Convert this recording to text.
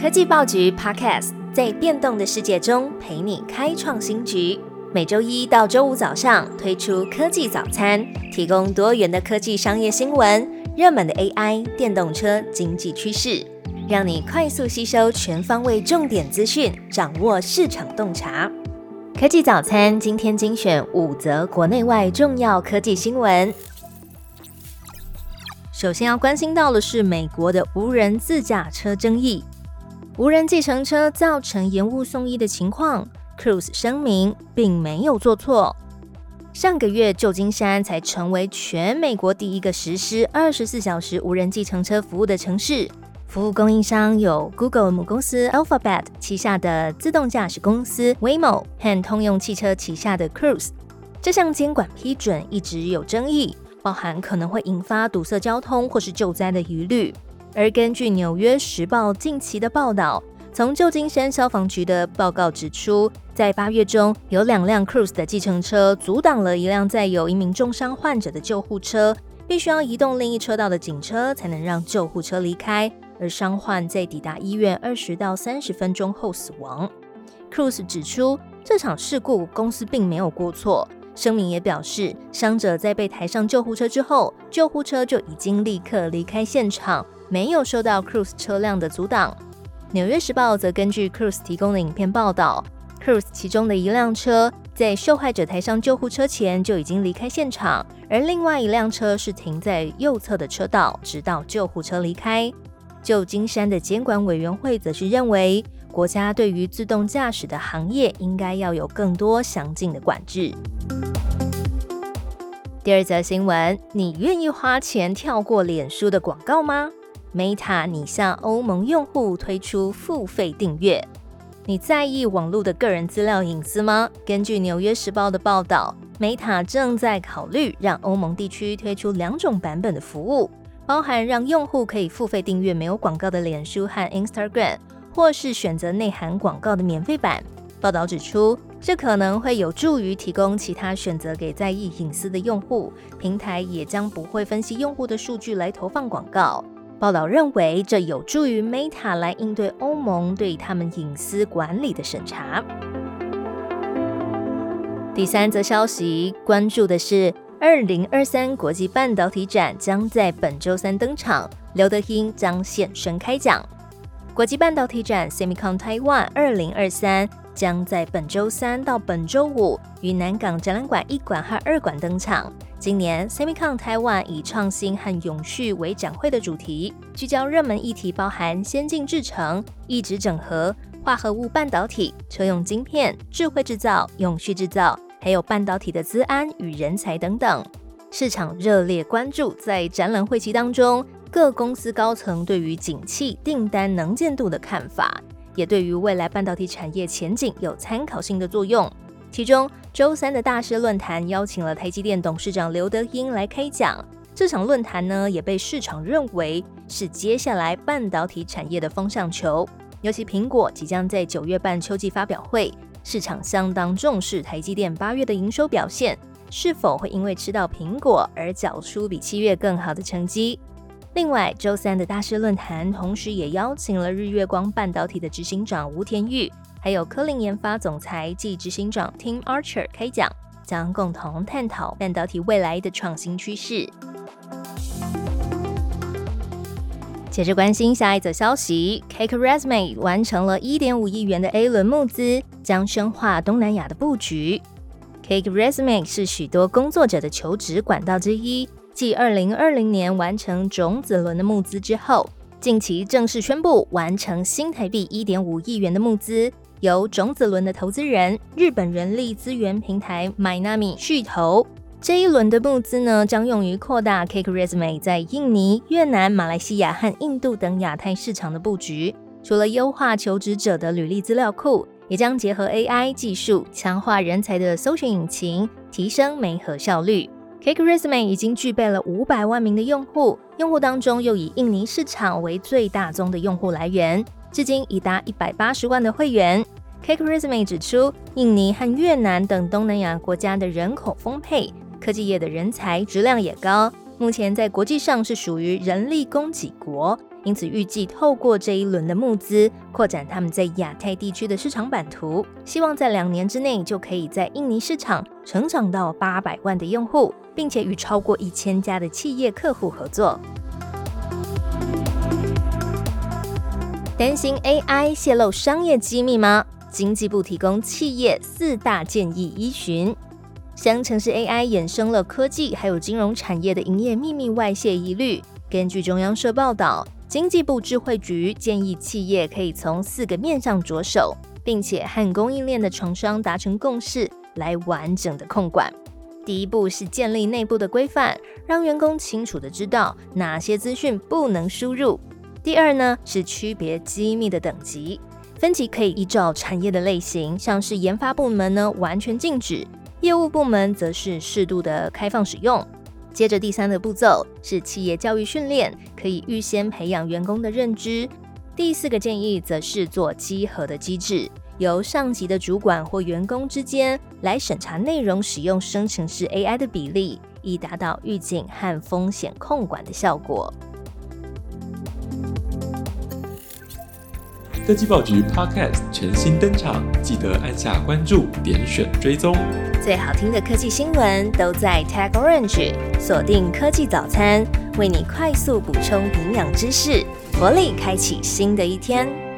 科技报局 Podcast 在变动的世界中陪你开创新局。每周一到周五早上推出科技早餐，提供多元的科技商业新闻、热门的 AI、电动车、经济趋势，让你快速吸收全方位重点资讯，掌握市场洞察。科技早餐今天精选五则国内外重要科技新闻。首先要关心到的是美国的无人自驾车争议。无人计程车造成延误送医的情况，Cruise 声明并没有做错。上个月，旧金山才成为全美国第一个实施二十四小时无人计程车服务的城市。服务供应商有 Google 母公司 Alphabet 旗下的自动驾驶公司 Waymo 和通用汽车旗下的 Cruise。这项监管批准一直有争议，包含可能会引发堵塞交通或是救灾的疑虑。而根据《纽约时报》近期的报道，从旧金山消防局的报告指出，在八月中有两辆 Cruise 的计程车阻挡了一辆载有一名重伤患者的救护车，必须要移动另一车道的警车才能让救护车离开，而伤患在抵达医院二十到三十分钟后死亡。Cruise 指出，这场事故公司并没有过错。声明也表示，伤者在被抬上救护车之后，救护车就已经立刻离开现场。没有受到 Cruise 车辆的阻挡。纽约时报则根据 Cruise 提供的影片报道，Cruise 其中的一辆车在受害者抬上救护车前就已经离开现场，而另外一辆车是停在右侧的车道，直到救护车离开。旧金山的监管委员会则是认为，国家对于自动驾驶的行业应该要有更多详尽的管制。第二则新闻，你愿意花钱跳过脸书的广告吗？Meta 拟向欧盟用户推出付费订阅。你在意网络的个人资料隐私吗？根据《纽约时报》的报道，Meta 正在考虑让欧盟地区推出两种版本的服务，包含让用户可以付费订阅没有广告的脸书和 Instagram，或是选择内含广告的免费版。报道指出，这可能会有助于提供其他选择给在意隐私的用户。平台也将不会分析用户的数据来投放广告。报道认为，这有助于 Meta 来应对欧盟对他们隐私管理的审查。第三则消息关注的是，二零二三国际半导体展将在本周三登场，刘德英将现身开讲。国际半导体展 Semicon Taiwan 二零二三将在本周三到本周五于南港展览馆一馆和二馆登场。今年 Semicon Taiwan 以创新和永续为展会的主题，聚焦热门议题，包含先进制程、一直整合、化合物半导体、车用晶片、智慧制造、永续制造，还有半导体的资安与人才等等。市场热烈关注，在展览会期当中，各公司高层对于景气、订单能见度的看法，也对于未来半导体产业前景有参考性的作用。其中，周三的大师论坛邀请了台积电董事长刘德英来开讲。这场论坛呢，也被市场认为是接下来半导体产业的风向球。尤其苹果即将在九月办秋季发表会，市场相当重视台积电八月的营收表现，是否会因为吃到苹果而缴出比七月更好的成绩？另外，周三的大师论坛同时也邀请了日月光半导体的执行长吴田玉。还有科林研发总裁暨执行长 Tim Archer 开讲，将共同探讨半导体未来的创新趋势。接着关心下一则消息，Cake Resume 完成了一点五亿元的 A 轮募资，将深化东南亚的布局。Cake Resume 是许多工作者的求职管道之一，继二零二零年完成种子轮的募资之后，近期正式宣布完成新台币一点五亿元的募资。由种子轮的投资人日本人力资源平台 MyNami 续投，这一轮的募资呢，将用于扩大 Cake Resume 在印尼、越南、马来西亚和印度等亚太市场的布局。除了优化求职者的履历资料库，也将结合 AI 技术，强化人才的搜寻引擎，提升媒合效率。Cake Resume 已经具备了五百万名的用户，用户当中又以印尼市场为最大宗的用户来源。至今已达一百八十万的会员。Cake Resume 指出，印尼和越南等东南亚国家的人口丰沛，科技业的人才质量也高。目前在国际上是属于人力供给国，因此预计透过这一轮的募资，扩展他们在亚太地区的市场版图，希望在两年之内就可以在印尼市场成长到八百万的用户，并且与超过一千家的企业客户合作。担心 AI 泄露商业机密吗？经济部提供企业四大建议依循。相城市 AI 衍生了科技还有金融产业的营业秘密外泄疑虑。根据中央社报道，经济部智慧局建议企业可以从四个面上着手，并且和供应链的厂商达成共识，来完整的控管。第一步是建立内部的规范，让员工清楚的知道哪些资讯不能输入。第二呢是区别机密的等级，分级可以依照产业的类型，像是研发部门呢完全禁止，业务部门则是适度的开放使用。接着第三个步骤是企业教育训练，可以预先培养员工的认知。第四个建议则是做稽核的机制，由上级的主管或员工之间来审查内容使用生成式 AI 的比例，以达到预警和风险控管的效果。科技报局 Podcast 全新登场，记得按下关注、点选追踪。最好听的科技新闻都在 Tag Orange，锁定科技早餐，为你快速补充营养知识，活力开启新的一天。